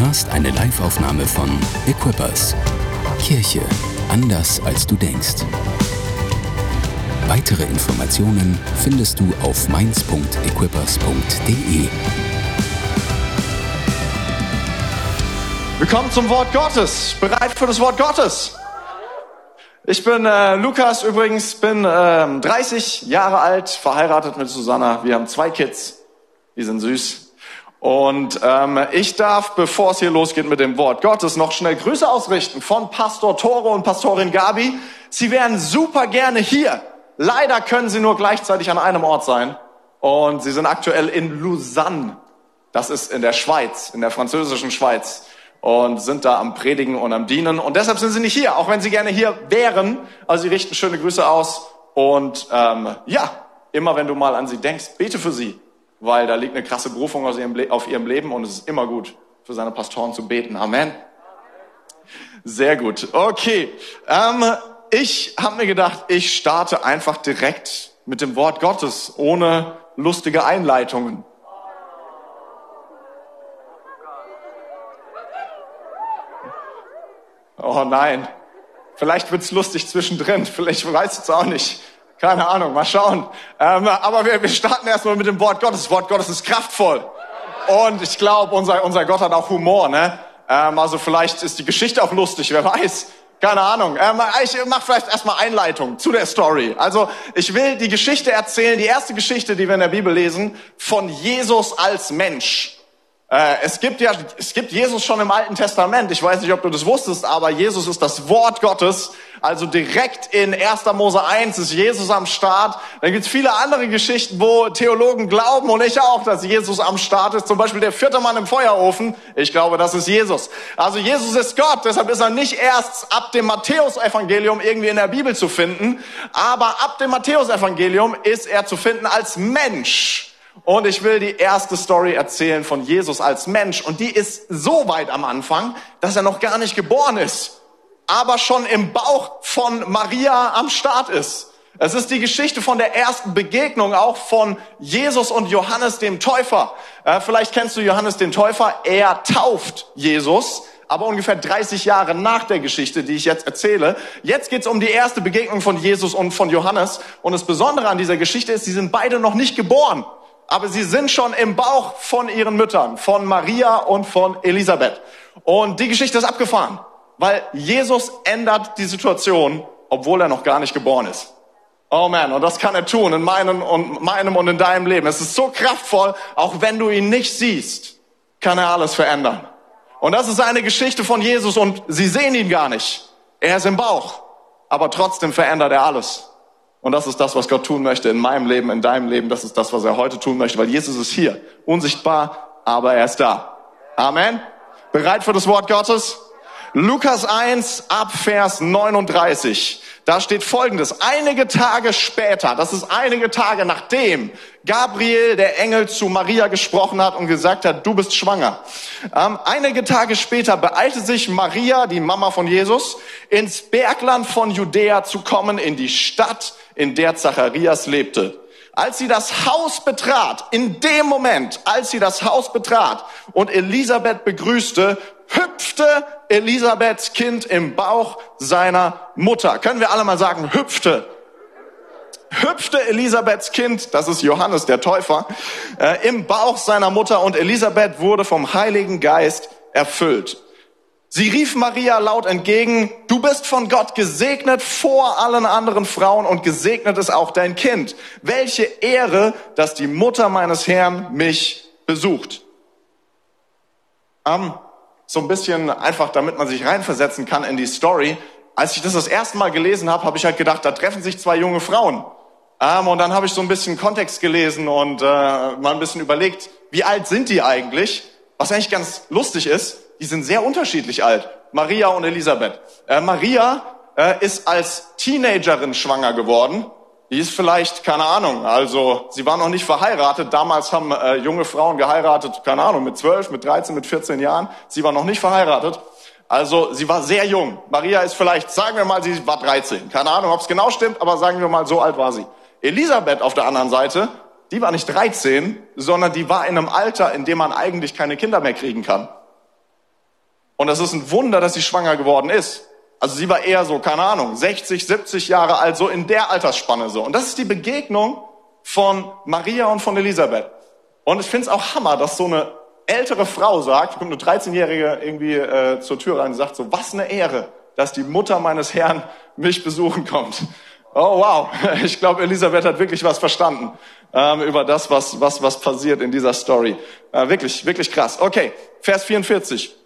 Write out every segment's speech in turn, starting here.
hörst eine Liveaufnahme von Equippers. Kirche anders als du denkst. Weitere Informationen findest du auf mainz.equippers.de. Willkommen zum Wort Gottes. Bereit für das Wort Gottes? Ich bin äh, Lukas übrigens, bin äh, 30 Jahre alt, verheiratet mit Susanna. Wir haben zwei Kids, die sind süß. Und ähm, ich darf, bevor es hier losgeht mit dem Wort Gottes, noch schnell Grüße ausrichten von Pastor Tore und Pastorin Gabi. Sie wären super gerne hier. Leider können sie nur gleichzeitig an einem Ort sein. Und sie sind aktuell in Lausanne. Das ist in der Schweiz, in der französischen Schweiz. Und sind da am Predigen und am Dienen. Und deshalb sind sie nicht hier, auch wenn sie gerne hier wären. Also sie richten schöne Grüße aus. Und ähm, ja, immer wenn du mal an sie denkst, bete für sie weil da liegt eine krasse Berufung auf ihrem Leben und es ist immer gut, für seine Pastoren zu beten. Amen. Sehr gut. Okay. Ähm, ich habe mir gedacht, ich starte einfach direkt mit dem Wort Gottes, ohne lustige Einleitungen. Oh nein. Vielleicht wird's lustig zwischendrin. Vielleicht weiß ich es auch nicht. Keine Ahnung, mal schauen. Ähm, aber wir, wir starten erstmal mit dem Wort Gottes. Das Wort Gottes ist kraftvoll. Und ich glaube, unser, unser Gott hat auch Humor. Ne? Ähm, also vielleicht ist die Geschichte auch lustig, wer weiß. Keine Ahnung. Ähm, ich mache vielleicht erstmal Einleitung zu der Story. Also ich will die Geschichte erzählen, die erste Geschichte, die wir in der Bibel lesen, von Jesus als Mensch. Äh, es gibt ja, es gibt Jesus schon im Alten Testament. Ich weiß nicht, ob du das wusstest, aber Jesus ist das Wort Gottes. Also direkt in 1. Mose 1 ist Jesus am Start. Dann gibt's viele andere Geschichten, wo Theologen glauben und ich auch, dass Jesus am Start ist. Zum Beispiel der vierte Mann im Feuerofen. Ich glaube, das ist Jesus. Also Jesus ist Gott. Deshalb ist er nicht erst ab dem Matthäusevangelium irgendwie in der Bibel zu finden. Aber ab dem Matthäusevangelium ist er zu finden als Mensch. Und ich will die erste Story erzählen von Jesus als Mensch. Und die ist so weit am Anfang, dass er noch gar nicht geboren ist, aber schon im Bauch von Maria am Start ist. Es ist die Geschichte von der ersten Begegnung auch von Jesus und Johannes dem Täufer. Äh, vielleicht kennst du Johannes den Täufer. Er tauft Jesus, aber ungefähr 30 Jahre nach der Geschichte, die ich jetzt erzähle. Jetzt geht's um die erste Begegnung von Jesus und von Johannes. Und das Besondere an dieser Geschichte ist, sie sind beide noch nicht geboren aber sie sind schon im Bauch von ihren Müttern, von Maria und von Elisabeth. Und die Geschichte ist abgefahren, weil Jesus ändert die Situation, obwohl er noch gar nicht geboren ist. Oh man, und das kann er tun in meinem und, meinem und in deinem Leben. Es ist so kraftvoll, auch wenn du ihn nicht siehst, kann er alles verändern. Und das ist eine Geschichte von Jesus und sie sehen ihn gar nicht. Er ist im Bauch, aber trotzdem verändert er alles. Und das ist das, was Gott tun möchte in meinem Leben, in deinem Leben. Das ist das, was er heute tun möchte, weil Jesus ist hier. Unsichtbar, aber er ist da. Amen. Bereit für das Wort Gottes? Lukas 1 ab Vers 39. Da steht Folgendes. Einige Tage später, das ist einige Tage nachdem Gabriel, der Engel, zu Maria gesprochen hat und gesagt hat, du bist schwanger. Ähm, einige Tage später beeilte sich Maria, die Mama von Jesus, ins Bergland von Judäa zu kommen, in die Stadt, in der Zacharias lebte. Als sie das Haus betrat, in dem Moment, als sie das Haus betrat und Elisabeth begrüßte, hüpfte Elisabeths Kind im Bauch seiner Mutter. Können wir alle mal sagen, hüpfte. Hüpfte Elisabeths Kind, das ist Johannes der Täufer, äh, im Bauch seiner Mutter und Elisabeth wurde vom Heiligen Geist erfüllt. Sie rief Maria laut entgegen, du bist von Gott gesegnet vor allen anderen Frauen und gesegnet ist auch dein Kind. Welche Ehre, dass die Mutter meines Herrn mich besucht. Um, so ein bisschen einfach, damit man sich reinversetzen kann in die Story. Als ich das das erste Mal gelesen habe, habe ich halt gedacht, da treffen sich zwei junge Frauen. Um, und dann habe ich so ein bisschen Kontext gelesen und äh, mal ein bisschen überlegt, wie alt sind die eigentlich? Was eigentlich ganz lustig ist, die sind sehr unterschiedlich alt. Maria und Elisabeth. Äh, Maria äh, ist als Teenagerin schwanger geworden. Die ist vielleicht, keine Ahnung, also sie war noch nicht verheiratet. Damals haben äh, junge Frauen geheiratet, keine Ahnung, mit 12, mit 13, mit 14 Jahren. Sie war noch nicht verheiratet. Also sie war sehr jung. Maria ist vielleicht, sagen wir mal, sie war 13. Keine Ahnung, ob es genau stimmt, aber sagen wir mal, so alt war sie. Elisabeth auf der anderen Seite, die war nicht 13, sondern die war in einem Alter, in dem man eigentlich keine Kinder mehr kriegen kann. Und es ist ein Wunder, dass sie schwanger geworden ist. Also sie war eher so, keine Ahnung, 60, 70 Jahre alt, so in der Altersspanne so. Und das ist die Begegnung von Maria und von Elisabeth. Und ich finde es auch Hammer, dass so eine ältere Frau sagt, kommt eine 13-Jährige irgendwie äh, zur Tür rein und sagt so, was eine Ehre, dass die Mutter meines Herrn mich besuchen kommt. Oh wow, ich glaube, Elisabeth hat wirklich was verstanden ähm, über das, was, was, was passiert in dieser Story. Äh, wirklich, wirklich krass. Okay, Vers 44.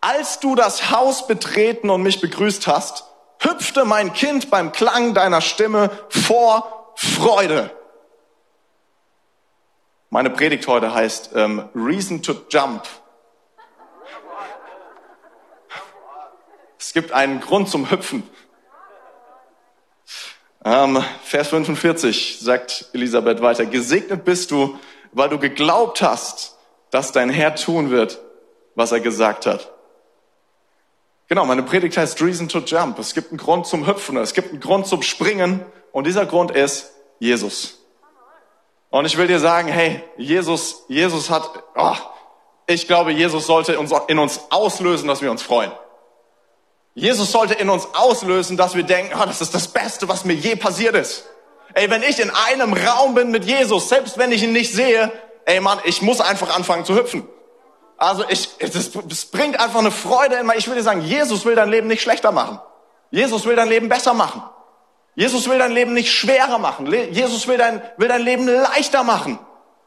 Als du das Haus betreten und mich begrüßt hast, hüpfte mein Kind beim Klang deiner Stimme vor Freude. Meine Predigt heute heißt ähm, Reason to Jump. Es gibt einen Grund zum Hüpfen. Ähm, Vers 45 sagt Elisabeth weiter, gesegnet bist du, weil du geglaubt hast, dass dein Herr tun wird, was er gesagt hat. Genau, meine Predigt heißt Reason to Jump. Es gibt einen Grund zum Hüpfen, es gibt einen Grund zum Springen und dieser Grund ist Jesus. Und ich will dir sagen, hey, Jesus, Jesus hat, oh, ich glaube, Jesus sollte in uns auslösen, dass wir uns freuen. Jesus sollte in uns auslösen, dass wir denken, oh, das ist das Beste, was mir je passiert ist. Ey, wenn ich in einem Raum bin mit Jesus, selbst wenn ich ihn nicht sehe, ey Mann, ich muss einfach anfangen zu hüpfen. Also ich, es, es bringt einfach eine Freude in mir. Ich will dir sagen, Jesus will dein Leben nicht schlechter machen. Jesus will dein Leben besser machen. Jesus will dein Leben nicht schwerer machen. Jesus will dein, will dein Leben leichter machen.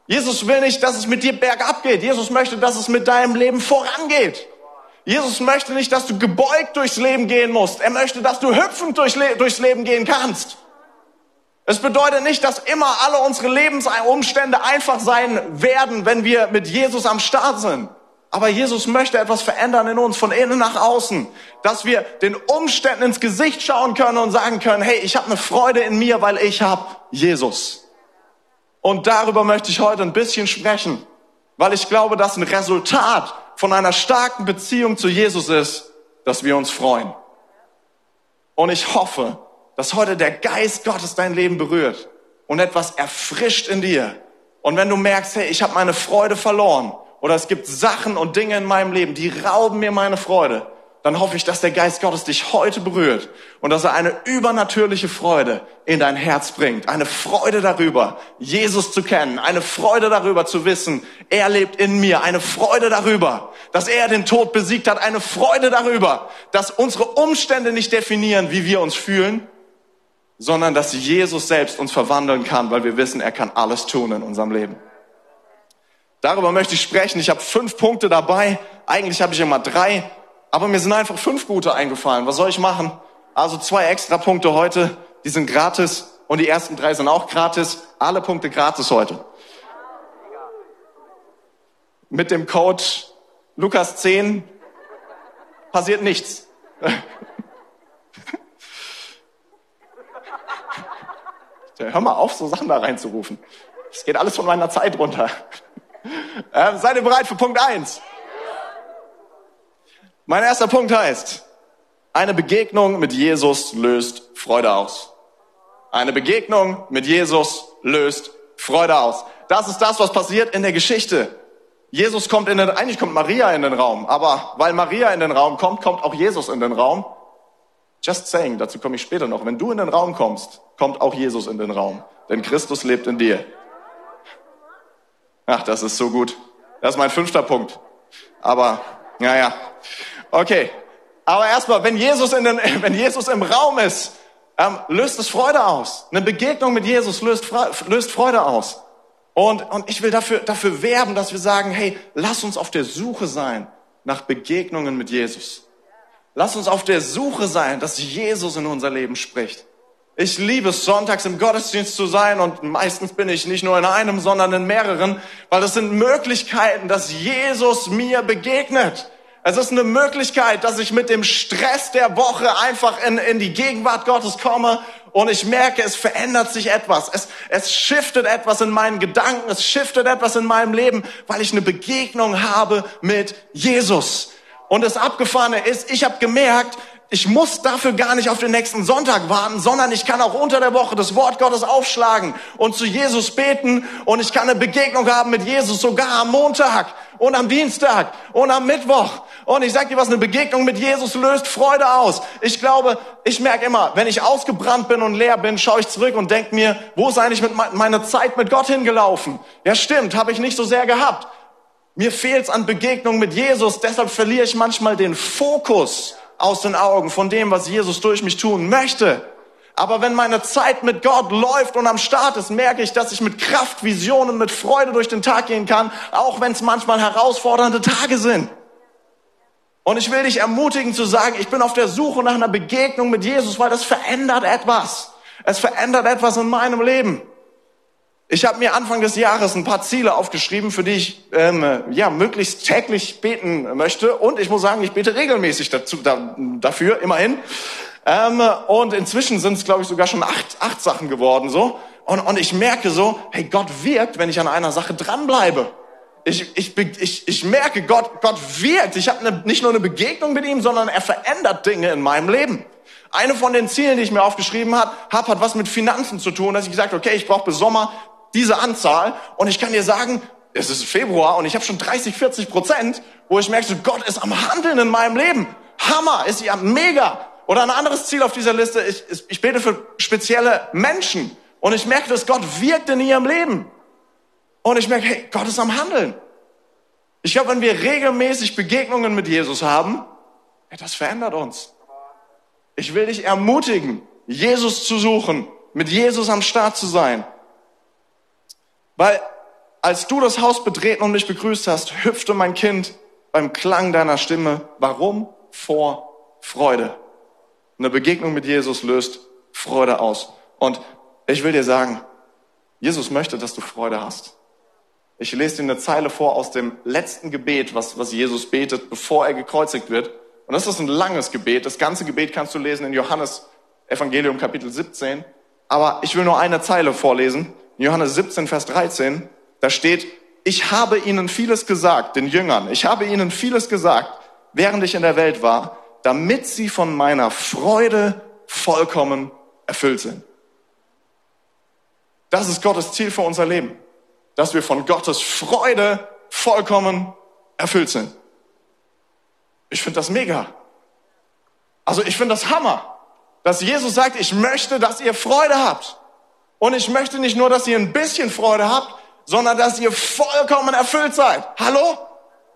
Jesus will nicht, dass es mit dir bergab geht. Jesus möchte, dass es mit deinem Leben vorangeht. Jesus möchte nicht, dass du gebeugt durchs Leben gehen musst. Er möchte, dass du hüpfend durchs, Le durchs Leben gehen kannst. Es bedeutet nicht, dass immer alle unsere Lebensumstände einfach sein werden, wenn wir mit Jesus am Start sind. Aber Jesus möchte etwas verändern in uns, von innen nach außen, dass wir den Umständen ins Gesicht schauen können und sagen können, hey, ich habe eine Freude in mir, weil ich habe Jesus. Und darüber möchte ich heute ein bisschen sprechen, weil ich glaube, dass ein Resultat von einer starken Beziehung zu Jesus ist, dass wir uns freuen. Und ich hoffe, dass heute der Geist Gottes dein Leben berührt und etwas erfrischt in dir. Und wenn du merkst, hey, ich habe meine Freude verloren oder es gibt Sachen und Dinge in meinem Leben, die rauben mir meine Freude, dann hoffe ich, dass der Geist Gottes dich heute berührt und dass er eine übernatürliche Freude in dein Herz bringt. Eine Freude darüber, Jesus zu kennen. Eine Freude darüber zu wissen, er lebt in mir. Eine Freude darüber, dass er den Tod besiegt hat. Eine Freude darüber, dass unsere Umstände nicht definieren, wie wir uns fühlen, sondern dass Jesus selbst uns verwandeln kann, weil wir wissen, er kann alles tun in unserem Leben. Darüber möchte ich sprechen. Ich habe fünf Punkte dabei. Eigentlich habe ich immer drei. Aber mir sind einfach fünf gute eingefallen. Was soll ich machen? Also zwei extra Punkte heute, die sind gratis und die ersten drei sind auch gratis. Alle Punkte gratis heute. Mit dem Code Lukas 10 passiert nichts. Hör mal auf, so Sachen da reinzurufen. Es geht alles von meiner Zeit runter. Ähm, seid ihr bereit für Punkt eins? Mein erster Punkt heißt, eine Begegnung mit Jesus löst Freude aus. Eine Begegnung mit Jesus löst Freude aus. Das ist das, was passiert in der Geschichte. Jesus kommt in den, eigentlich kommt Maria in den Raum, aber weil Maria in den Raum kommt, kommt auch Jesus in den Raum. Just saying, dazu komme ich später noch. Wenn du in den Raum kommst, kommt auch Jesus in den Raum, denn Christus lebt in dir. Ach, das ist so gut. Das ist mein fünfter Punkt. Aber, naja. Okay. Aber erstmal, wenn Jesus, in den, wenn Jesus im Raum ist, ähm, löst es Freude aus. Eine Begegnung mit Jesus löst, löst Freude aus. Und, und ich will dafür, dafür werben, dass wir sagen, hey, lass uns auf der Suche sein nach Begegnungen mit Jesus. Lass uns auf der Suche sein, dass Jesus in unser Leben spricht. Ich liebe es, sonntags im Gottesdienst zu sein und meistens bin ich nicht nur in einem, sondern in mehreren, weil das sind Möglichkeiten, dass Jesus mir begegnet. Es ist eine Möglichkeit, dass ich mit dem Stress der Woche einfach in, in die Gegenwart Gottes komme und ich merke, es verändert sich etwas. Es, es shiftet etwas in meinen Gedanken, es shiftet etwas in meinem Leben, weil ich eine Begegnung habe mit Jesus. Und das Abgefahrene ist, ich habe gemerkt, ich muss dafür gar nicht auf den nächsten Sonntag warten, sondern ich kann auch unter der Woche das Wort Gottes aufschlagen und zu Jesus beten und ich kann eine Begegnung haben mit Jesus sogar am Montag. und am Dienstag und am Mittwoch. Und ich sag dir was, eine Begegnung mit Jesus löst Freude aus. Ich glaube, ich merke immer, wenn ich ausgebrannt bin und leer bin, schaue ich zurück und denke mir, wo ist eigentlich mit meine Zeit mit Gott hingelaufen? Ja stimmt, habe ich nicht so sehr gehabt. Mir fehlt's an Begegnung mit Jesus, deshalb verliere ich manchmal den Fokus aus den Augen von dem, was Jesus durch mich tun möchte. Aber wenn meine Zeit mit Gott läuft und am Start ist, merke ich, dass ich mit Kraft, Visionen, mit Freude durch den Tag gehen kann, auch wenn es manchmal herausfordernde Tage sind. Und ich will dich ermutigen zu sagen, ich bin auf der Suche nach einer Begegnung mit Jesus, weil das verändert etwas. Es verändert etwas in meinem Leben. Ich habe mir Anfang des Jahres ein paar Ziele aufgeschrieben, für die ich ähm, ja möglichst täglich beten möchte. Und ich muss sagen, ich bete regelmäßig dazu, da, dafür, immerhin. Ähm, und inzwischen sind es, glaube ich, sogar schon acht, acht Sachen geworden so. Und, und ich merke so, hey, Gott wirkt, wenn ich an einer Sache dranbleibe. Ich, ich, ich, ich merke, Gott, Gott wirkt. Ich habe ne, nicht nur eine Begegnung mit ihm, sondern er verändert Dinge in meinem Leben. Eine von den Zielen, die ich mir aufgeschrieben habe, hab, hat was mit Finanzen zu tun, dass ich gesagt okay, ich brauche bis Sommer diese Anzahl und ich kann dir sagen, es ist Februar und ich habe schon 30, 40 Prozent, wo ich merke, Gott ist am Handeln in meinem Leben. Hammer, ist ja mega. Oder ein anderes Ziel auf dieser Liste, ich, ich bete für spezielle Menschen und ich merke, dass Gott wirkt in ihrem Leben. Und ich merke, hey, Gott ist am Handeln. Ich glaube, wenn wir regelmäßig Begegnungen mit Jesus haben, das verändert uns. Ich will dich ermutigen, Jesus zu suchen, mit Jesus am Start zu sein. Weil als du das Haus betreten und mich begrüßt hast, hüpfte mein Kind beim Klang deiner Stimme. Warum? Vor Freude. Eine Begegnung mit Jesus löst Freude aus. Und ich will dir sagen, Jesus möchte, dass du Freude hast. Ich lese dir eine Zeile vor aus dem letzten Gebet, was, was Jesus betet, bevor er gekreuzigt wird. Und das ist ein langes Gebet. Das ganze Gebet kannst du lesen in Johannes Evangelium Kapitel 17. Aber ich will nur eine Zeile vorlesen. In Johannes 17, Vers 13, da steht, ich habe ihnen vieles gesagt, den Jüngern, ich habe ihnen vieles gesagt, während ich in der Welt war, damit sie von meiner Freude vollkommen erfüllt sind. Das ist Gottes Ziel für unser Leben, dass wir von Gottes Freude vollkommen erfüllt sind. Ich finde das mega. Also ich finde das Hammer, dass Jesus sagt, ich möchte, dass ihr Freude habt. Und ich möchte nicht nur, dass ihr ein bisschen Freude habt, sondern dass ihr vollkommen erfüllt seid. Hallo?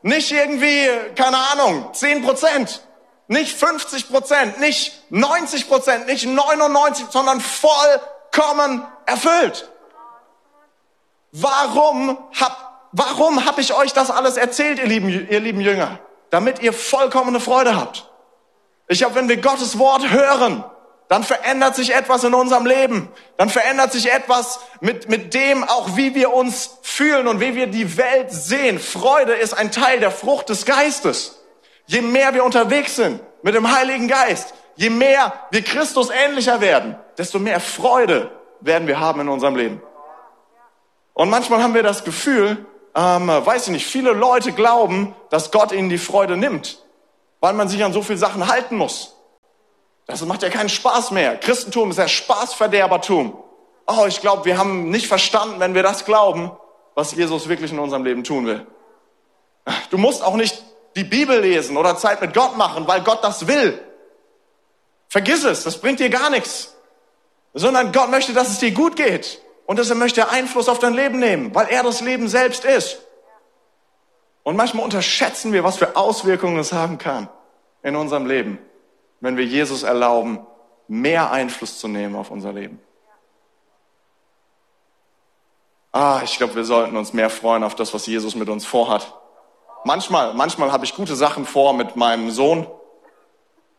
Nicht irgendwie, keine Ahnung, 10 Prozent, nicht 50 Prozent, nicht 90 Prozent, nicht 99, sondern vollkommen erfüllt. Warum hab, warum hab ich euch das alles erzählt, ihr lieben, ihr lieben Jünger? Damit ihr vollkommene Freude habt. Ich glaube, wenn wir Gottes Wort hören, dann verändert sich etwas in unserem Leben. Dann verändert sich etwas mit, mit dem auch, wie wir uns fühlen und wie wir die Welt sehen. Freude ist ein Teil der Frucht des Geistes. Je mehr wir unterwegs sind mit dem Heiligen Geist, je mehr wir Christus ähnlicher werden, desto mehr Freude werden wir haben in unserem Leben. Und manchmal haben wir das Gefühl, ähm, weiß ich nicht, viele Leute glauben, dass Gott ihnen die Freude nimmt, weil man sich an so viel Sachen halten muss. Das macht ja keinen Spaß mehr. Christentum ist ja Spaßverderbertum. Oh, ich glaube, wir haben nicht verstanden, wenn wir das glauben, was Jesus wirklich in unserem Leben tun will. Du musst auch nicht die Bibel lesen oder Zeit mit Gott machen, weil Gott das will. Vergiss es, das bringt dir gar nichts. Sondern Gott möchte, dass es dir gut geht. Und deshalb möchte er Einfluss auf dein Leben nehmen, weil er das Leben selbst ist. Und manchmal unterschätzen wir, was für Auswirkungen es haben kann in unserem Leben wenn wir Jesus erlauben, mehr Einfluss zu nehmen auf unser Leben. Ah, ich glaube, wir sollten uns mehr freuen auf das, was Jesus mit uns vorhat. Manchmal, manchmal habe ich gute Sachen vor mit meinem Sohn.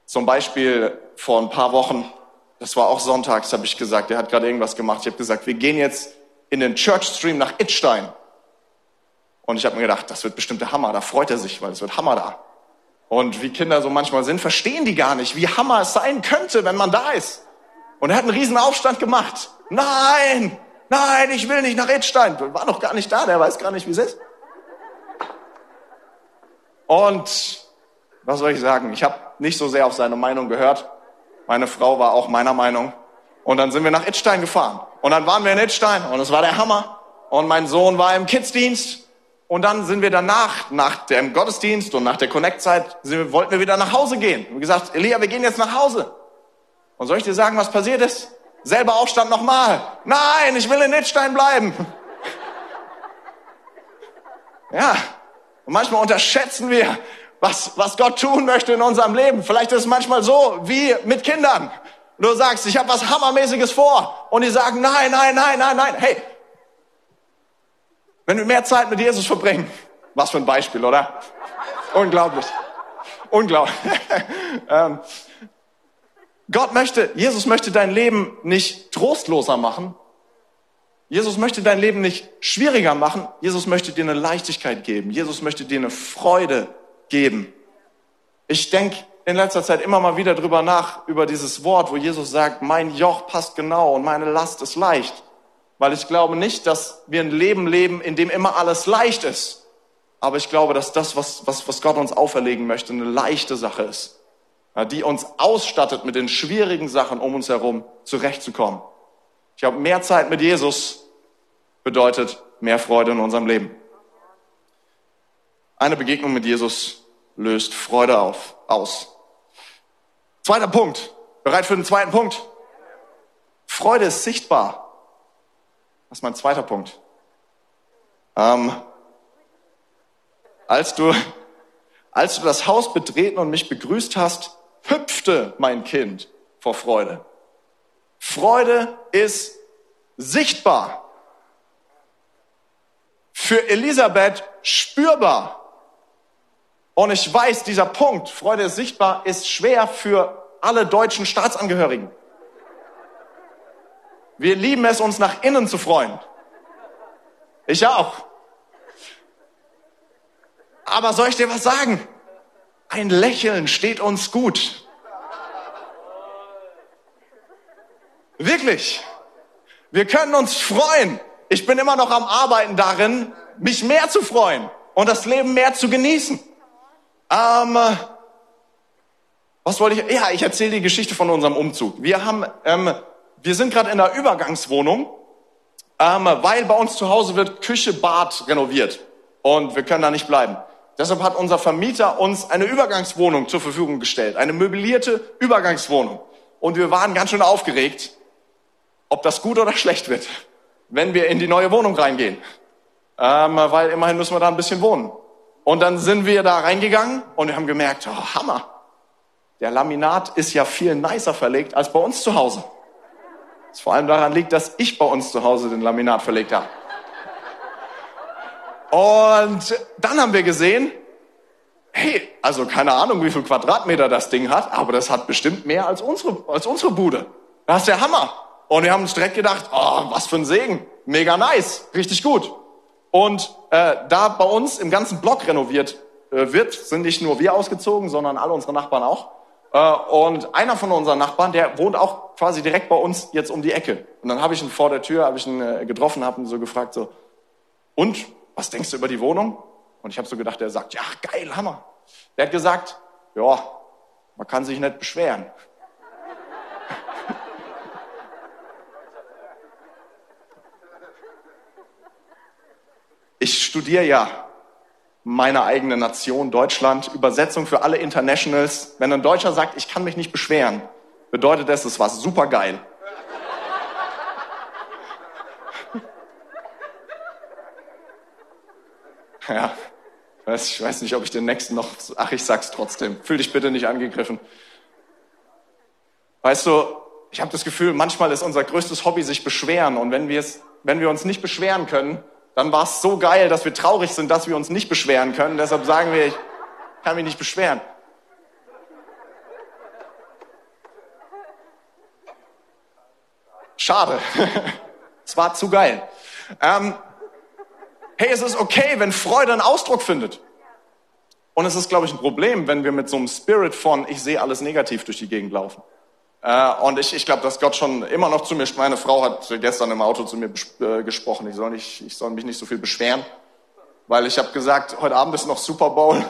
Zum Beispiel vor ein paar Wochen, das war auch sonntags, habe ich gesagt, er hat gerade irgendwas gemacht. Ich habe gesagt, wir gehen jetzt in den Church Stream nach Itstein. Und ich habe mir gedacht, das wird bestimmt der Hammer. Da freut er sich, weil es wird Hammer da. Und wie Kinder so manchmal sind, verstehen die gar nicht, wie Hammer es sein könnte, wenn man da ist. Und er hat einen riesen Aufstand gemacht. Nein, nein, ich will nicht nach Edstein. War noch gar nicht da, der weiß gar nicht, wie es ist. Und was soll ich sagen? Ich habe nicht so sehr auf seine Meinung gehört. Meine Frau war auch meiner Meinung. Und dann sind wir nach Edstein gefahren. Und dann waren wir in Edstein und es war der Hammer. Und mein Sohn war im Kidsdienst Und dann sind wir danach, nach dem Gottesdienst und nach der Connect-Zeit, wollten wir wieder nach Hause gehen. Haben gesagt, Elia, wir gehen jetzt nach Hause. Und soll ich dir sagen, was passiert ist? Selber Aufstand nochmal. Nein, ich will in Nittstein bleiben. Ja, und manchmal unterschätzen wir, was, was Gott tun möchte in unserem Leben. Vielleicht ist es manchmal so wie mit Kindern. Du sagst, ich habe was Hammermäßiges vor. Und die sagen, nein, nein, nein, nein, nein. Hey, wenn wir mehr Zeit mit Jesus verbringen, was für ein Beispiel, oder? Unglaublich. Unglaublich. ähm, Gott möchte, Jesus möchte dein Leben nicht trostloser machen. Jesus möchte dein Leben nicht schwieriger machen. Jesus möchte dir eine Leichtigkeit geben. Jesus möchte dir eine Freude geben. Ich denke in letzter Zeit immer mal wieder drüber nach, über dieses Wort, wo Jesus sagt, mein Joch passt genau und meine Last ist leicht. Weil ich glaube nicht, dass wir ein Leben leben, in dem immer alles leicht ist. Aber ich glaube, dass das, was, was, was Gott uns auferlegen möchte, eine leichte Sache ist. Die uns ausstattet mit den schwierigen Sachen um uns herum zurechtzukommen. Ich glaube, mehr Zeit mit Jesus bedeutet mehr Freude in unserem Leben. Eine Begegnung mit Jesus löst Freude auf, aus. Zweiter Punkt. Bereit für den zweiten Punkt? Freude ist sichtbar. Das ist mein zweiter Punkt. Ähm, als du, als du das Haus betreten und mich begrüßt hast, hüpfte mein Kind vor Freude. Freude ist sichtbar. Für Elisabeth spürbar. Und ich weiß, dieser Punkt, Freude ist sichtbar, ist schwer für alle deutschen Staatsangehörigen. Wir lieben es, uns nach innen zu freuen. Ich auch. Aber soll ich dir was sagen? Ein Lächeln steht uns gut. Wirklich. Wir können uns freuen. Ich bin immer noch am Arbeiten darin, mich mehr zu freuen und das Leben mehr zu genießen. Ähm, was wollte ich? Ja, ich erzähle die Geschichte von unserem Umzug. Wir haben ähm, wir sind gerade in der Übergangswohnung, ähm, weil bei uns zu Hause wird Küche, Bad renoviert und wir können da nicht bleiben. Deshalb hat unser Vermieter uns eine Übergangswohnung zur Verfügung gestellt, eine möblierte Übergangswohnung. Und wir waren ganz schön aufgeregt, ob das gut oder schlecht wird, wenn wir in die neue Wohnung reingehen. Ähm, weil immerhin müssen wir da ein bisschen wohnen. Und dann sind wir da reingegangen und wir haben gemerkt, oh, Hammer. Der Laminat ist ja viel nicer verlegt als bei uns zu Hause. Was vor allem daran liegt, dass ich bei uns zu Hause den Laminat verlegt habe. Und dann haben wir gesehen, hey, also keine Ahnung, wie viel Quadratmeter das Ding hat, aber das hat bestimmt mehr als unsere, als unsere Bude. Das ist der Hammer. Und wir haben uns direkt gedacht, oh, was für ein Segen. Mega nice. Richtig gut. Und äh, da bei uns im ganzen Block renoviert äh, wird, sind nicht nur wir ausgezogen, sondern alle unsere Nachbarn auch. Äh, und einer von unseren Nachbarn, der wohnt auch quasi direkt bei uns jetzt um die Ecke. Und dann habe ich ihn vor der Tür, habe ich ihn äh, getroffen, habe ihn so gefragt, so, und, was denkst du über die Wohnung? Und ich habe so gedacht, der sagt, ja, geil, Hammer. Der hat gesagt, ja, man kann sich nicht beschweren. Ich studiere ja meine eigene Nation, Deutschland, Übersetzung für alle Internationals. Wenn ein Deutscher sagt, ich kann mich nicht beschweren, bedeutet das, es war super geil. Ja, ich weiß nicht, ob ich den nächsten noch, ach, ich sag's trotzdem. Fühl dich bitte nicht angegriffen. Weißt du, ich habe das Gefühl, manchmal ist unser größtes Hobby sich beschweren und wenn wenn wir uns nicht beschweren können, dann war es so geil, dass wir traurig sind, dass wir uns nicht beschweren können. Deshalb sagen wir, ich kann mich nicht beschweren. Schade. es war zu geil. Ähm, hey, es ist okay, wenn Freude einen Ausdruck findet. Und es ist, glaube ich, ein Problem, wenn wir mit so einem Spirit von ich sehe alles negativ durch die Gegend laufen. Äh, und ich, ich glaube, dass Gott schon immer noch zu mir, meine Frau hat gestern im Auto zu mir äh, gesprochen, ich soll, nicht, ich soll mich nicht so viel beschweren, weil ich habe gesagt, heute Abend ist noch Super Bowl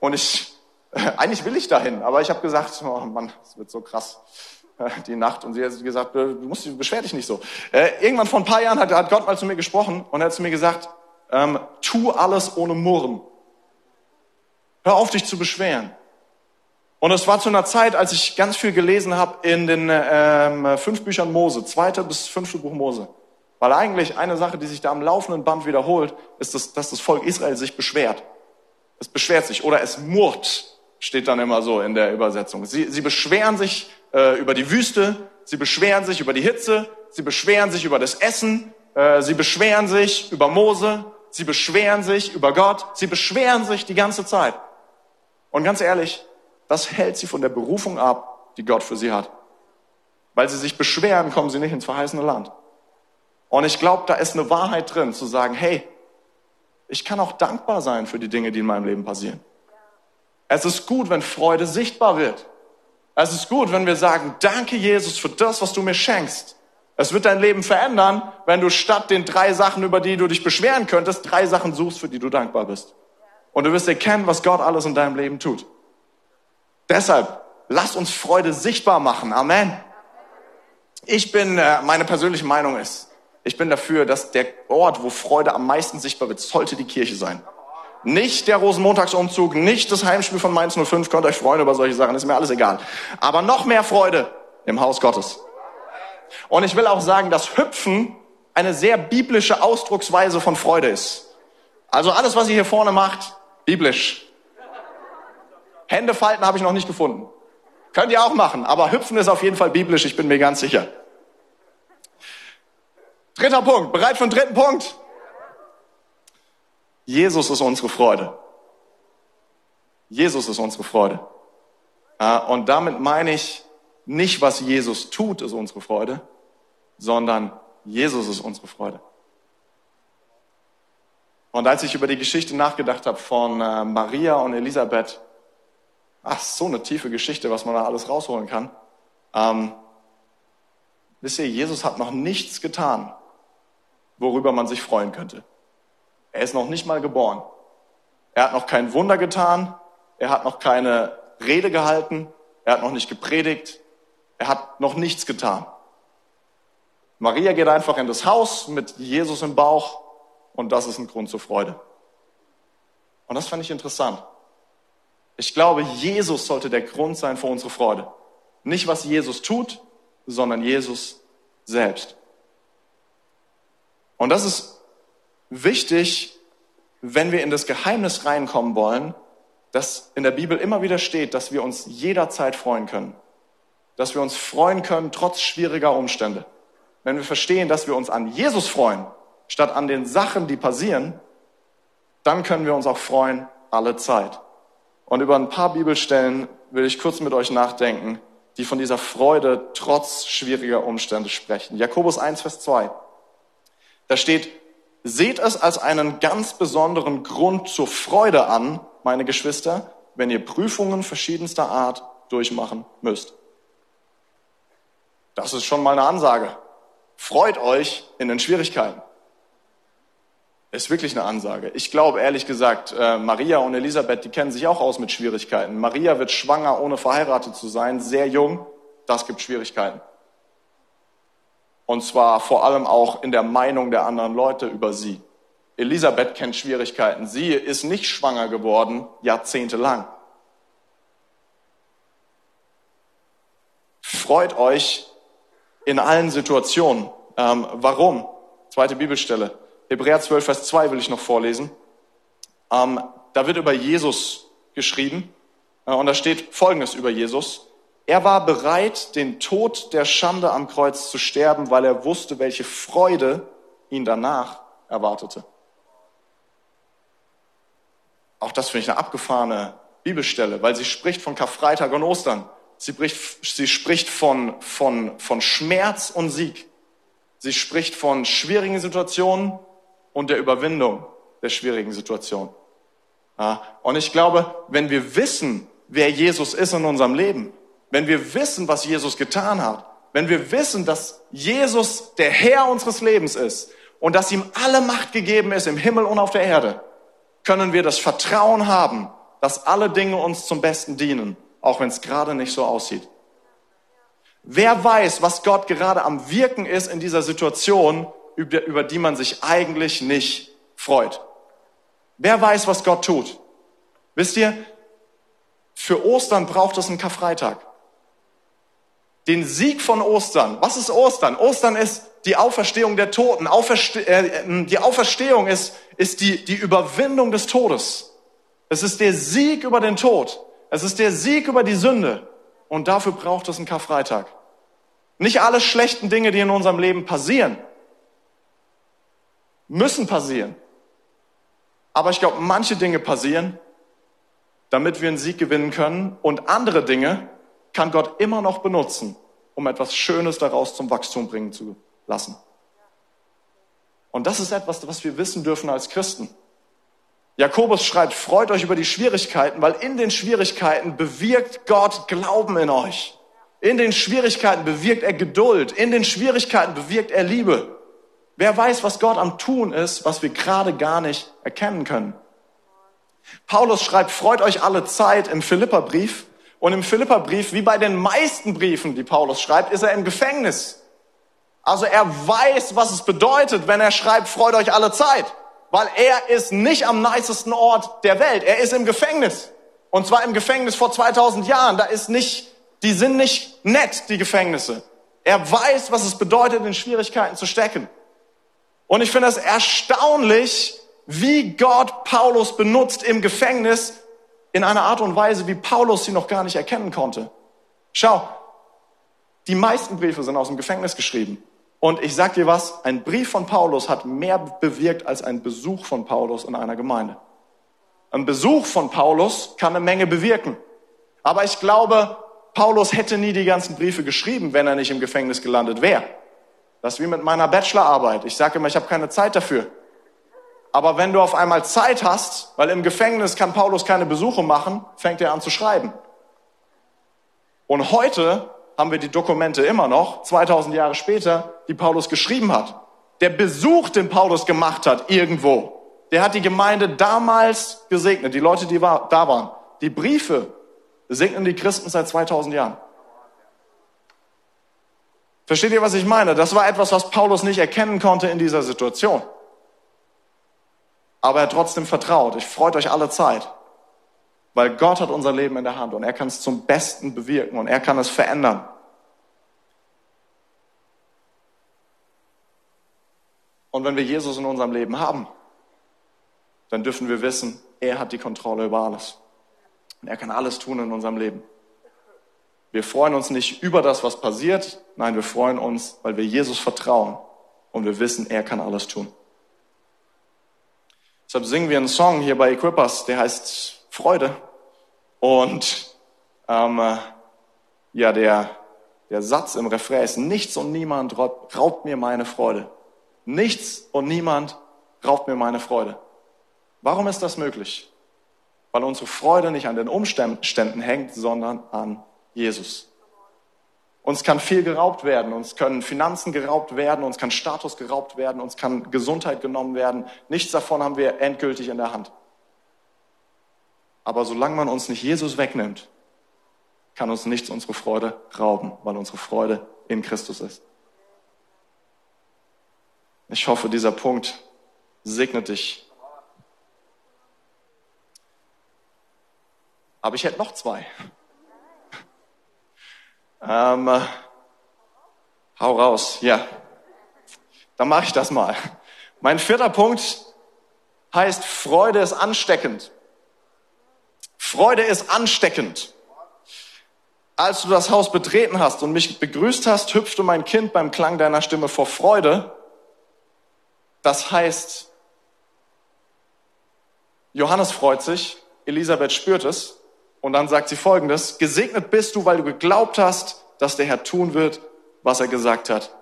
und ich, äh, eigentlich will ich dahin, aber ich habe gesagt, oh Mann, es wird so krass äh, die Nacht. Und sie hat gesagt, du musst, beschwer dich nicht so. Äh, irgendwann vor ein paar Jahren hat, hat Gott mal zu mir gesprochen und er hat zu mir gesagt, ähm, tu alles ohne Murren. Hör auf, dich zu beschweren. Und es war zu einer Zeit, als ich ganz viel gelesen habe in den ähm, fünf Büchern Mose, zweite bis fünfte Buch Mose. Weil eigentlich eine Sache, die sich da am laufenden Band wiederholt, ist, dass, dass das Volk Israel sich beschwert. Es beschwert sich oder es murrt, steht dann immer so in der Übersetzung. Sie, sie beschweren sich äh, über die Wüste, sie beschweren sich über die Hitze, sie beschweren sich über das Essen, äh, sie beschweren sich über Mose, sie beschweren sich über Gott, sie beschweren sich die ganze Zeit. Und ganz ehrlich, das hält sie von der Berufung ab, die Gott für sie hat. Weil sie sich beschweren, kommen sie nicht ins verheißene Land. Und ich glaube, da ist eine Wahrheit drin, zu sagen, hey, ich kann auch dankbar sein für die Dinge, die in meinem Leben passieren. Es ist gut, wenn Freude sichtbar wird. Es ist gut, wenn wir sagen, danke Jesus für das, was du mir schenkst. Es wird dein Leben verändern, wenn du statt den drei Sachen, über die du dich beschweren könntest, drei Sachen suchst, für die du dankbar bist. Und du wirst erkennen, was Gott alles in deinem Leben tut. Deshalb, lass uns Freude sichtbar machen. Amen. Ich bin, äh, meine persönliche Meinung ist, ich bin dafür, dass der Ort, wo Freude am meisten sichtbar wird, sollte die Kirche sein. Nicht der Rosenmontagsumzug, nicht das Heimspiel von Mainz 05, könnt euch freuen über solche Sachen, ist mir alles egal. Aber noch mehr Freude im Haus Gottes. Und ich will auch sagen, dass Hüpfen eine sehr biblische Ausdrucksweise von Freude ist. Also alles, was ihr hier vorne macht, biblisch. Hände falten habe ich noch nicht gefunden. Könnt ihr auch machen, aber Hüpfen ist auf jeden Fall biblisch, ich bin mir ganz sicher. Dritter Punkt. Bereit für den dritten Punkt? Jesus ist unsere Freude. Jesus ist unsere Freude. Und damit meine ich nicht, was Jesus tut, ist unsere Freude, sondern Jesus ist unsere Freude. Und als ich über die Geschichte nachgedacht habe von äh, Maria und Elisabeth, ach, so eine tiefe Geschichte, was man da alles rausholen kann. Ähm, wisst ihr, Jesus hat noch nichts getan, worüber man sich freuen könnte. Er ist noch nicht mal geboren. Er hat noch kein Wunder getan. Er hat noch keine Rede gehalten. Er hat noch nicht gepredigt. Er hat noch nichts getan. Maria geht einfach in das Haus mit Jesus im Bauch und das ist ein Grund zur Freude. Und das fand ich interessant. Ich glaube, Jesus sollte der Grund sein für unsere Freude. Nicht, was Jesus tut, sondern Jesus selbst. Und das ist wichtig, wenn wir in das Geheimnis reinkommen wollen, dass in der Bibel immer wieder steht, dass wir uns jederzeit freuen können. Dass wir uns freuen können trotz schwieriger Umstände. Wenn wir verstehen, dass wir uns an Jesus freuen, statt an den Sachen, die passieren, dann können wir uns auch freuen alle Zeit. Und über ein paar Bibelstellen will ich kurz mit euch nachdenken, die von dieser Freude trotz schwieriger Umstände sprechen. Jakobus 1, Vers 2. Da steht, seht es als einen ganz besonderen Grund zur Freude an, meine Geschwister, wenn ihr Prüfungen verschiedenster Art durchmachen müsst. Das ist schon mal eine Ansage. Freut euch in den Schwierigkeiten. Ist wirklich eine Ansage. Ich glaube ehrlich gesagt, äh, Maria und Elisabeth, die kennen sich auch aus mit Schwierigkeiten. Maria wird schwanger, ohne verheiratet zu sein, sehr jung. Das gibt Schwierigkeiten. Und zwar vor allem auch in der Meinung der anderen Leute über sie. Elisabeth kennt Schwierigkeiten. Sie ist nicht schwanger geworden, jahrzehntelang. Freut euch in allen Situationen. Ähm, warum? Zweite Bibelstelle. Hebräer 12, Vers 2 will ich noch vorlesen. Ähm, da wird über Jesus geschrieben. Äh, und da steht Folgendes über Jesus. Er war bereit, den Tod der Schande am Kreuz zu sterben, weil er wusste, welche Freude ihn danach erwartete. Auch das finde ich eine abgefahrene Bibelstelle, weil sie spricht von Karfreitag und Ostern. Sie spricht, sie spricht von, von, von Schmerz und Sieg. Sie spricht von schwierigen Situationen und der Überwindung der schwierigen Situationen. Ja, und ich glaube, wenn wir wissen, wer Jesus ist in unserem Leben, wenn wir wissen, was Jesus getan hat, wenn wir wissen, dass Jesus der Herr unseres Lebens ist und dass ihm alle Macht gegeben ist im Himmel und auf der Erde, können wir das Vertrauen haben, dass alle Dinge uns zum Besten dienen, auch wenn es gerade nicht so aussieht. Wer weiß, was Gott gerade am Wirken ist in dieser Situation, über, die man sich eigentlich nicht freut. Wer weiß, was Gott tut? Wisst ihr, für Ostern braucht es einen Karfreitag. Den Sieg von Ostern. Was ist Ostern? Ostern ist die Auferstehung der Toten. Auferste äh, die Auferstehung ist, ist die, die Überwindung des Todes. Es ist der Sieg über den Tod. Es ist der Sieg über die Sünde. Und dafür braucht es einen Karfreitag. Nicht alle schlechten Dinge, die in unserem Leben passieren, müssen passieren. Aber ich glaube, manche Dinge passieren, damit wir einen Sieg gewinnen können. Und andere Dinge kann Gott immer noch benutzen, um etwas Schönes daraus zum Wachstum bringen zu lassen. Und das ist etwas, was wir wissen dürfen als Christen. Jakobus schreibt, freut euch über die Schwierigkeiten, weil in den Schwierigkeiten bewirkt Gott Glauben in euch. In den Schwierigkeiten bewirkt er Geduld. In den Schwierigkeiten bewirkt er Liebe. Wer weiß, was Gott am Tun ist, was wir gerade gar nicht erkennen können. Paulus schreibt, freut euch alle Zeit im Philipperbrief. Und im Philipperbrief, wie bei den meisten Briefen, die Paulus schreibt, ist er im Gefängnis. Also er weiß, was es bedeutet, wenn er schreibt, freut euch alle Zeit weil er ist nicht am nicesten Ort der Welt. Er ist im Gefängnis. Und zwar im Gefängnis vor 2000 Jahren. Da ist nicht, die sind nicht nett, die Gefängnisse. Er weiß, was es bedeutet, in Schwierigkeiten zu stecken. Und ich finde es erstaunlich, wie Gott Paulus benutzt im Gefängnis in einer Art und Weise, wie Paulus sie noch gar nicht erkennen konnte. Schau, die meisten Briefe sind aus dem Gefängnis geschrieben. Und ich sag dir was, ein Brief von Paulus hat mehr bewirkt als ein Besuch von Paulus in einer Gemeinde. Ein Besuch von Paulus kann eine Menge bewirken. Aber ich glaube, Paulus hätte nie die ganzen Briefe geschrieben, wenn er nicht im Gefängnis gelandet wäre. Das ist wie mit meiner Bachelorarbeit. Ich sage immer, ich habe keine Zeit dafür. Aber wenn du auf einmal Zeit hast, weil im Gefängnis kann Paulus keine Besuche machen, fängt er an zu schreiben. Und heute haben wir die Dokumente immer noch, 2000 Jahre später, die Paulus geschrieben hat. Der Besuch, den Paulus gemacht hat irgendwo, der hat die Gemeinde damals gesegnet, die Leute, die da waren. Die Briefe segnen die Christen seit 2000 Jahren. Versteht ihr, was ich meine? Das war etwas, was Paulus nicht erkennen konnte in dieser Situation. Aber er hat trotzdem vertraut. Ich freut euch alle Zeit. Weil Gott hat unser Leben in der Hand und er kann es zum Besten bewirken und er kann es verändern. Und wenn wir Jesus in unserem Leben haben, dann dürfen wir wissen, er hat die Kontrolle über alles. Und er kann alles tun in unserem Leben. Wir freuen uns nicht über das, was passiert. Nein, wir freuen uns, weil wir Jesus vertrauen und wir wissen, er kann alles tun. Deshalb singen wir einen Song hier bei Equippers, der heißt Freude. Und ähm, ja, der, der Satz im Refrain ist, nichts und niemand raubt mir meine Freude. Nichts und niemand raubt mir meine Freude. Warum ist das möglich? Weil unsere Freude nicht an den Umständen hängt, sondern an Jesus. Uns kann viel geraubt werden, uns können Finanzen geraubt werden, uns kann Status geraubt werden, uns kann Gesundheit genommen werden. Nichts davon haben wir endgültig in der Hand. Aber solange man uns nicht Jesus wegnimmt, kann uns nichts unsere Freude rauben, weil unsere Freude in Christus ist. Ich hoffe, dieser Punkt segnet dich. Aber ich hätte noch zwei. Ähm, äh, hau raus, ja. Dann mache ich das mal. Mein vierter Punkt heißt, Freude ist ansteckend. Freude ist ansteckend. Als du das Haus betreten hast und mich begrüßt hast, hüpfte mein Kind beim Klang deiner Stimme vor Freude. Das heißt, Johannes freut sich, Elisabeth spürt es und dann sagt sie folgendes, gesegnet bist du, weil du geglaubt hast, dass der Herr tun wird, was er gesagt hat.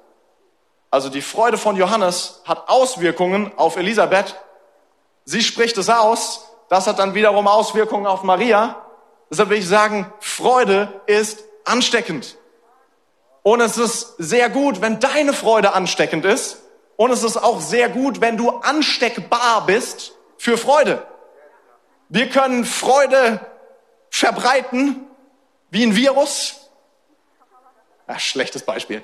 Also die Freude von Johannes hat Auswirkungen auf Elisabeth. Sie spricht es aus das hat dann wiederum Auswirkungen auf Maria. Deshalb will ich sagen, Freude ist ansteckend. Und es ist sehr gut, wenn deine Freude ansteckend ist. Und es ist auch sehr gut, wenn du ansteckbar bist für Freude. Wir können Freude verbreiten wie ein Virus. Ach, schlechtes Beispiel.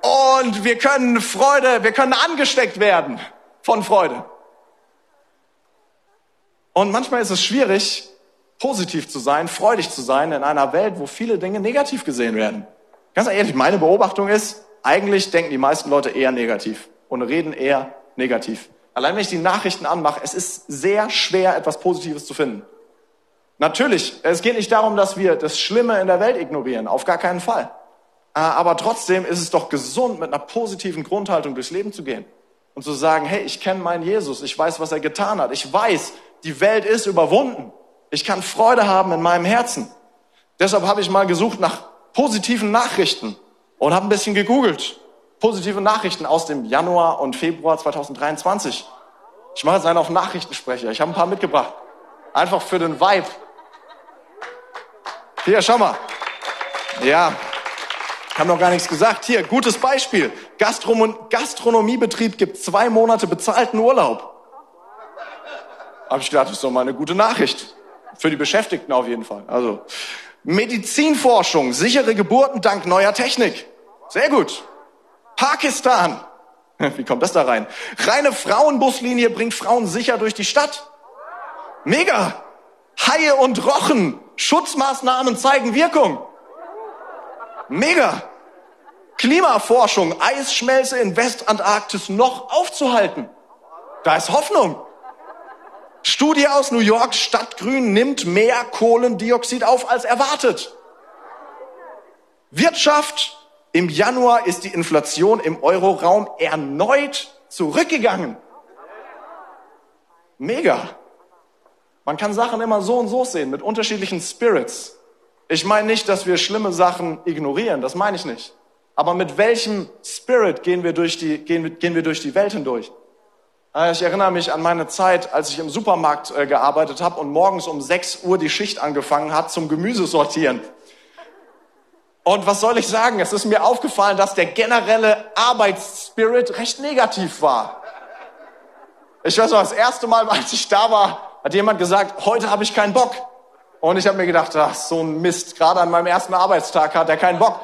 Und wir können Freude, wir können angesteckt werden von Freude. Und manchmal ist es schwierig, positiv zu sein, freudig zu sein in einer Welt, wo viele Dinge negativ gesehen werden. Ganz ehrlich, meine Beobachtung ist, eigentlich denken die meisten Leute eher negativ und reden eher negativ. Allein wenn ich die Nachrichten anmache, es ist sehr schwer, etwas Positives zu finden. Natürlich, es geht nicht darum, dass wir das Schlimme in der Welt ignorieren, auf gar keinen Fall. Äh, aber trotzdem ist es doch gesund, mit einer positiven Grundhaltung durchs Leben zu gehen und zu sagen, hey, ich kenne meinen Jesus, ich weiß, was er getan hat, ich weiß, die Welt ist überwunden, ich kann Freude haben in meinem Herzen. Deshalb habe ich mal gesucht nach positiven Nachrichten und habe ein bisschen gegoogelt. Positive Nachrichten aus dem Januar und Februar 2023. Ich mache jetzt einen auf Nachrichtensprecher. Ich habe ein paar mitgebracht. Einfach für den Vibe. Hier, schau mal. Ja, haben noch gar nichts gesagt. Hier, gutes Beispiel. Gastronom Gastronomiebetrieb gibt zwei Monate bezahlten Urlaub. Habe ich gedacht, das ist doch mal eine gute Nachricht. Für die Beschäftigten auf jeden Fall. Also, Medizinforschung, sichere Geburten dank neuer Technik. Sehr gut. Pakistan. Wie kommt das da rein? Reine Frauenbuslinie bringt Frauen sicher durch die Stadt. Mega. Haie und Rochen Schutzmaßnahmen zeigen Wirkung. Mega. Klimaforschung, Eisschmelze in Westantarktis noch aufzuhalten. Da ist Hoffnung. Studie aus New York, Stadtgrün nimmt mehr Kohlendioxid auf als erwartet. Wirtschaft, im Januar ist die Inflation im Euroraum erneut zurückgegangen. Mega. Man kann Sachen immer so und so sehen, mit unterschiedlichen Spirits. Ich meine nicht, dass wir schlimme Sachen ignorieren, das meine ich nicht. Aber mit welchem Spirit gehen wir durch die, gehen, gehen wir durch die Welt hindurch? Äh, ich erinnere mich an meine Zeit, als ich im Supermarkt äh, gearbeitet habe und morgens um 6 Uhr die Schicht angefangen hat zum Gemüse sortieren. Und was soll ich sagen? Es ist mir aufgefallen, dass der generelle Arbeitsspirit recht negativ war. Ich weiß noch, das erste Mal, als ich da war, hat jemand gesagt, heute habe ich keinen Bock. Und ich habe mir gedacht, ach, so ein Mist, gerade an meinem ersten Arbeitstag hat er keinen Bock.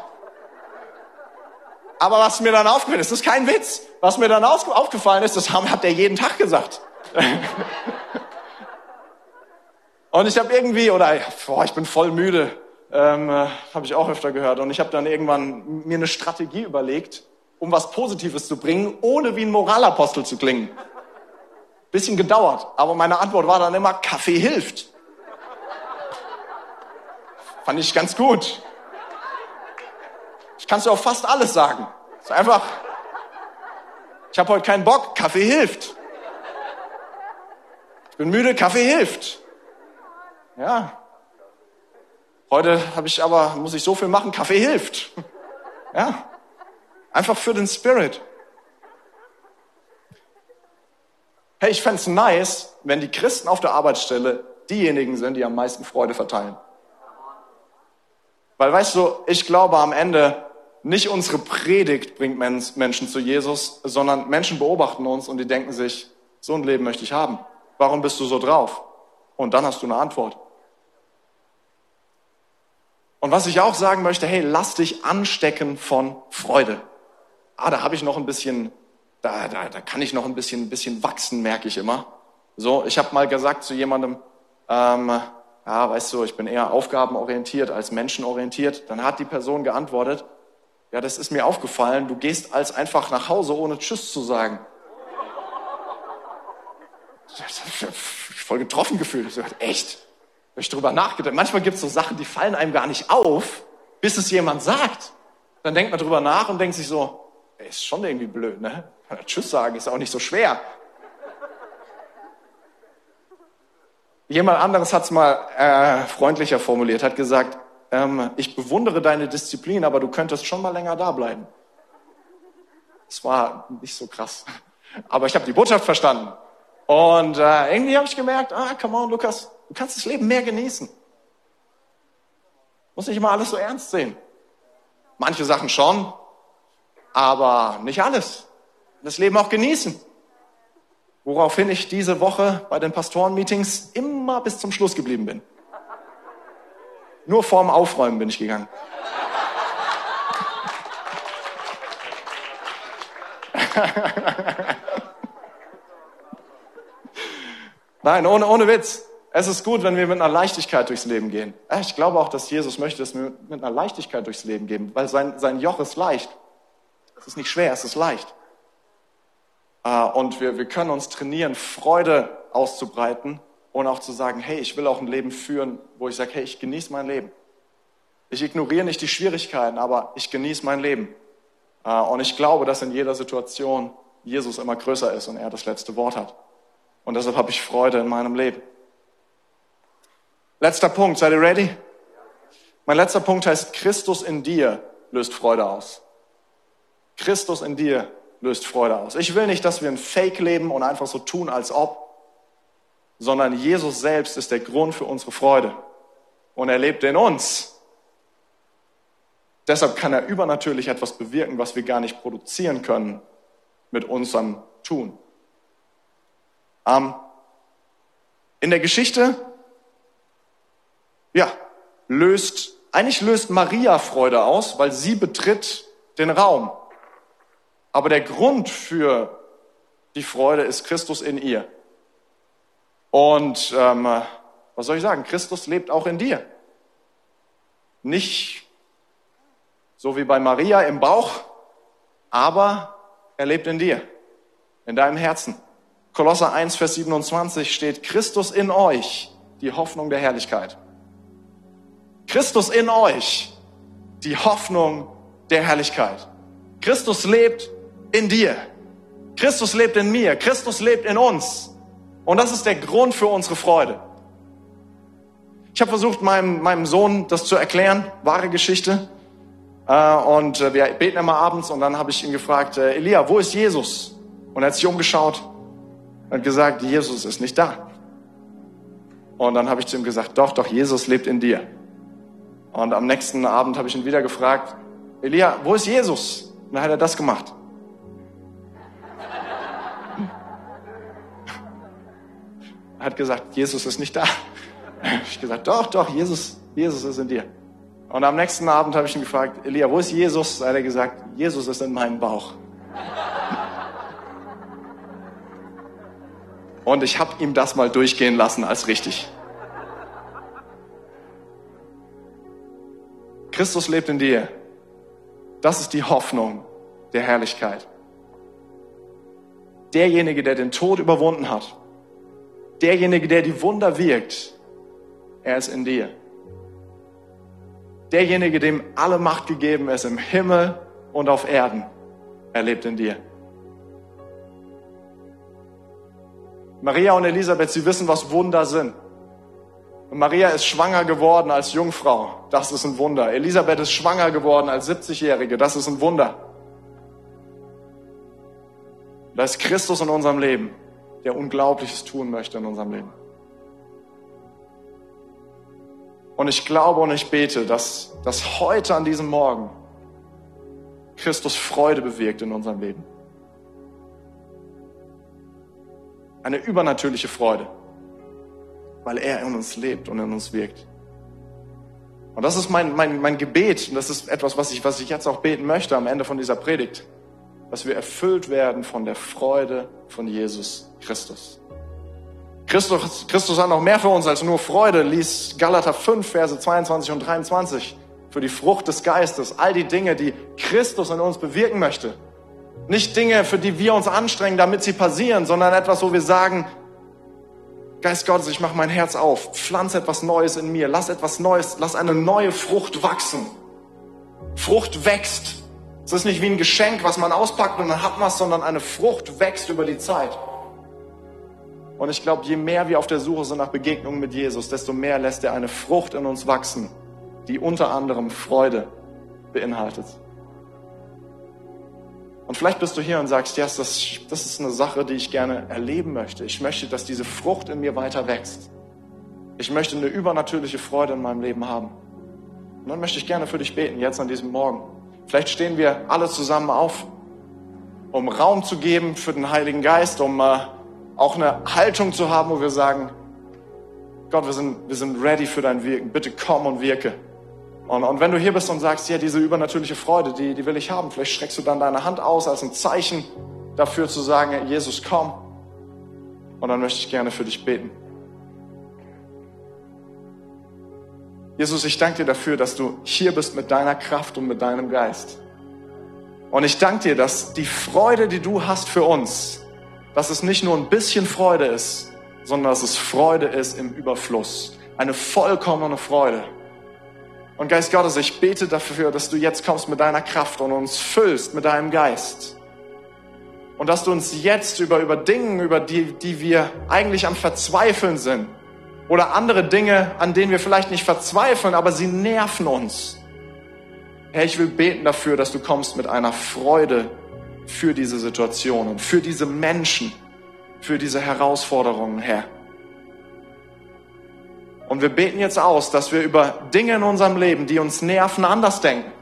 Aber was mir dann aufgefallen ist, das ist kein Witz, was mir dann aufgefallen ist, das hat er jeden Tag gesagt. und ich habe irgendwie, oder boah, ich bin voll müde, ähm, äh, habe ich auch öfter gehört. Und ich habe dann irgendwann mir eine Strategie überlegt, um was Positives zu bringen, ohne wie ein Moralapostel zu klingen. Bisschen gedauert, aber meine Antwort war dann immer, Kaffee hilft. Fand ich ganz gut. Ich kann dir auch fast alles sagen. ist einfach, ich habe heute keinen Bock, Kaffee hilft. Ich bin müde, Kaffee hilft. Ja. Heute habe ich aber, muss ich so viel machen, Kaffee hilft. Ja. Einfach für den Spirit. Hey, ich fände nice, wenn die Christen auf der Arbeitsstelle diejenigen sind, die am meisten Freude verteilen. Weil weißt du, ich glaube am Ende, nicht unsere Predigt bringt Menschen zu Jesus, sondern Menschen beobachten uns und die denken sich, so ein Leben möchte ich haben. Warum bist du so drauf? Und dann hast du eine Antwort. Und was ich auch sagen möchte, hey, lass dich anstecken von Freude. Ah, da habe ich noch ein bisschen da, da, da kann ich noch ein bisschen, ein bisschen wachsen, merke ich immer. So, ich habe mal gesagt zu jemandem, ähm, ja, weißt du, ich bin eher aufgabenorientiert als menschenorientiert. Dann hat die Person geantwortet, ja, das ist mir aufgefallen, du gehst als einfach nach Hause, ohne Tschüss zu sagen. Ich voll getroffen gefühlt. Ich so, echt? Hab ich drüber nachgedacht. Manchmal gibt es so Sachen, die fallen einem gar nicht auf, bis es jemand sagt. Dann denkt man drüber nach und denkt sich so, ist schon irgendwie blöd, ne? Tschüss sagen ist auch nicht so schwer. Jemand anderes hat es mal äh, freundlicher formuliert, hat gesagt, ähm, ich bewundere deine Disziplin, aber du könntest schon mal länger da bleiben. Es war nicht so krass, aber ich habe die Botschaft verstanden. Und äh, irgendwie habe ich gemerkt, ah, come on, Lukas, du kannst das Leben mehr genießen. Muss nicht immer alles so ernst sehen. Manche Sachen schon, aber nicht alles. Das Leben auch genießen. Woraufhin ich diese Woche bei den Pastorenmeetings immer bis zum Schluss geblieben bin. Nur vorm Aufräumen bin ich gegangen. Nein, ohne, ohne Witz. Es ist gut, wenn wir mit einer Leichtigkeit durchs Leben gehen. Ich glaube auch, dass Jesus möchte, dass wir mit einer Leichtigkeit durchs Leben gehen, weil sein, sein Joch ist leicht. Es ist nicht schwer, es ist leicht. Äh, und wir, wir können uns trainieren, Freude auszubreiten und auch zu sagen, hey, ich will auch ein Leben führen, wo ich sage, hey, ich genieße mein Leben. Ich ignoriere nicht die Schwierigkeiten, aber ich genieße mein Leben. Äh, und ich glaube, dass in jeder Situation Jesus immer größer ist und er das letzte Wort hat. Und deshalb habe ich Freude in meinem Leben. Letzter Punkt, seid ihr ready? Mein letzter Punkt heißt, Christus in dir löst Freude aus. Christus in dir löst Freude aus. Ich will nicht, dass wir ein Fake leben und einfach so tun, als ob, sondern Jesus selbst ist der Grund für unsere Freude. Und er lebt in uns. Deshalb kann er übernatürlich etwas bewirken, was wir gar nicht produzieren können mit unserem Tun. Ähm, in der Geschichte ja, löst, eigentlich löst Maria Freude aus, weil sie betritt den Raum. Aber der Grund für die Freude ist Christus in ihr. Und ähm, was soll ich sagen? Christus lebt auch in dir. Nicht so wie bei Maria im Bauch, aber er lebt in dir, in deinem Herzen. Kolosser 1, Vers 27 steht, Christus in euch, die Hoffnung der Herrlichkeit. Christus in euch, die Hoffnung der Herrlichkeit. Christus lebt in dir. Christus lebt in mir. Christus lebt in uns. Und das ist der Grund für unsere Freude. Ich habe versucht, meinem, meinem Sohn das zu erklären, wahre Geschichte. Äh, und äh, wir beten immer abends und dann habe ich ihn gefragt, äh, Elia, wo ist Jesus? Und er hat sich umgeschaut und gesagt, Jesus ist nicht da. Und dann habe ich zu ihm gesagt, doch, doch, Jesus lebt in dir. Und am nächsten Abend habe ich ihn wieder gefragt, Elia, wo ist Jesus? Und dann hat er das gemacht. Er hat gesagt, Jesus ist nicht da. Ich gesagt, doch, doch, Jesus, Jesus ist in dir. Und am nächsten Abend habe ich ihn gefragt, Elia, wo ist Jesus? Da hat er gesagt, Jesus ist in meinem Bauch. Und ich habe ihm das mal durchgehen lassen als richtig. Christus lebt in dir. Das ist die Hoffnung der Herrlichkeit. Derjenige, der den Tod überwunden hat, derjenige, der die Wunder wirkt, er ist in dir. Derjenige, dem alle Macht gegeben ist im Himmel und auf Erden, er lebt in dir. Maria und Elisabeth, sie wissen, was Wunder sind. Und Maria ist schwanger geworden als Jungfrau. Das ist ein Wunder. Elisabeth ist schwanger geworden als 70-Jährige. Das ist ein Wunder. Da ist Christus in unserem Leben, der Unglaubliches tun möchte in unserem Leben. Und ich glaube und ich bete, dass, dass heute an diesem Morgen Christus Freude bewirkt in unserem Leben. Eine übernatürliche Freude weil er in uns lebt und in uns wirkt. Und das ist mein, mein, mein Gebet und das ist etwas, was ich, was ich jetzt auch beten möchte am Ende von dieser Predigt, dass wir erfüllt werden von der Freude von Jesus Christus. Christus, Christus hat noch mehr für uns als nur Freude, lies Galater 5, Verse 22 und 23 für die Frucht des Geistes, all die Dinge, die Christus in uns bewirken möchte. Nicht Dinge, für die wir uns anstrengen, damit sie passieren, sondern etwas, wo wir sagen, Geist Gottes, ich mache mein Herz auf, pflanze etwas Neues in mir, lass etwas Neues, lass eine neue Frucht wachsen. Frucht wächst. Es ist nicht wie ein Geschenk, was man auspackt und dann hat man es, sondern eine Frucht wächst über die Zeit. Und ich glaube, je mehr wir auf der Suche sind nach Begegnungen mit Jesus, desto mehr lässt er eine Frucht in uns wachsen, die unter anderem Freude beinhaltet. Und vielleicht bist du hier und sagst, ja, yes, das, das ist eine Sache, die ich gerne erleben möchte. Ich möchte, dass diese Frucht in mir weiter wächst. Ich möchte eine übernatürliche Freude in meinem Leben haben. Und dann möchte ich gerne für dich beten, jetzt an diesem Morgen. Vielleicht stehen wir alle zusammen auf, um Raum zu geben für den Heiligen Geist, um äh, auch eine Haltung zu haben, wo wir sagen, Gott, wir sind, wir sind ready für dein Wirken. Bitte komm und wirke. Und, und wenn du hier bist und sagst, ja, diese übernatürliche Freude, die, die will ich haben, vielleicht streckst du dann deine Hand aus als ein Zeichen dafür zu sagen, Jesus, komm. Und dann möchte ich gerne für dich beten. Jesus, ich danke dir dafür, dass du hier bist mit deiner Kraft und mit deinem Geist. Und ich danke dir, dass die Freude, die du hast für uns, dass es nicht nur ein bisschen Freude ist, sondern dass es Freude ist im Überfluss. Eine vollkommene Freude. Und Geist Gottes, ich bete dafür, dass du jetzt kommst mit deiner Kraft und uns füllst mit deinem Geist. Und dass du uns jetzt über, über Dinge, über die, die wir eigentlich am Verzweifeln sind, oder andere Dinge, an denen wir vielleicht nicht verzweifeln, aber sie nerven uns. Herr, ich will beten dafür, dass du kommst mit einer Freude für diese Situationen, für diese Menschen, für diese Herausforderungen, Herr. Und wir beten jetzt aus, dass wir über Dinge in unserem Leben, die uns nerven, anders denken.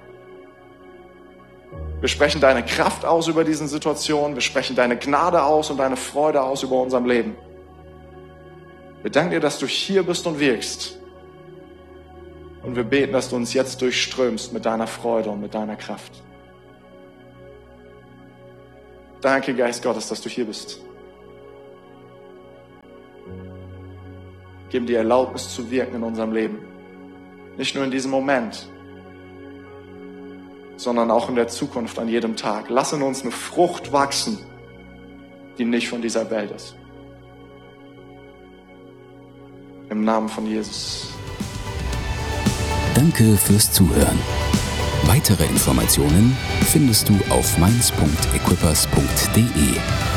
Wir sprechen deine Kraft aus über diesen Situationen, wir sprechen deine Gnade aus und deine Freude aus über unserem Leben. Wir danken dir, dass du hier bist und wirkst. Und wir beten, dass du uns jetzt durchströmst mit deiner Freude und mit deiner Kraft. Danke, Geist Gottes, dass du hier bist. Geben dir Erlaubnis zu wirken in unserem Leben. Nicht nur in diesem Moment, sondern auch in der Zukunft, an jedem Tag. Lass in uns eine Frucht wachsen, die nicht von dieser Welt ist. Im Namen von Jesus. Danke fürs Zuhören. Weitere Informationen findest du auf mainz.equippers.de.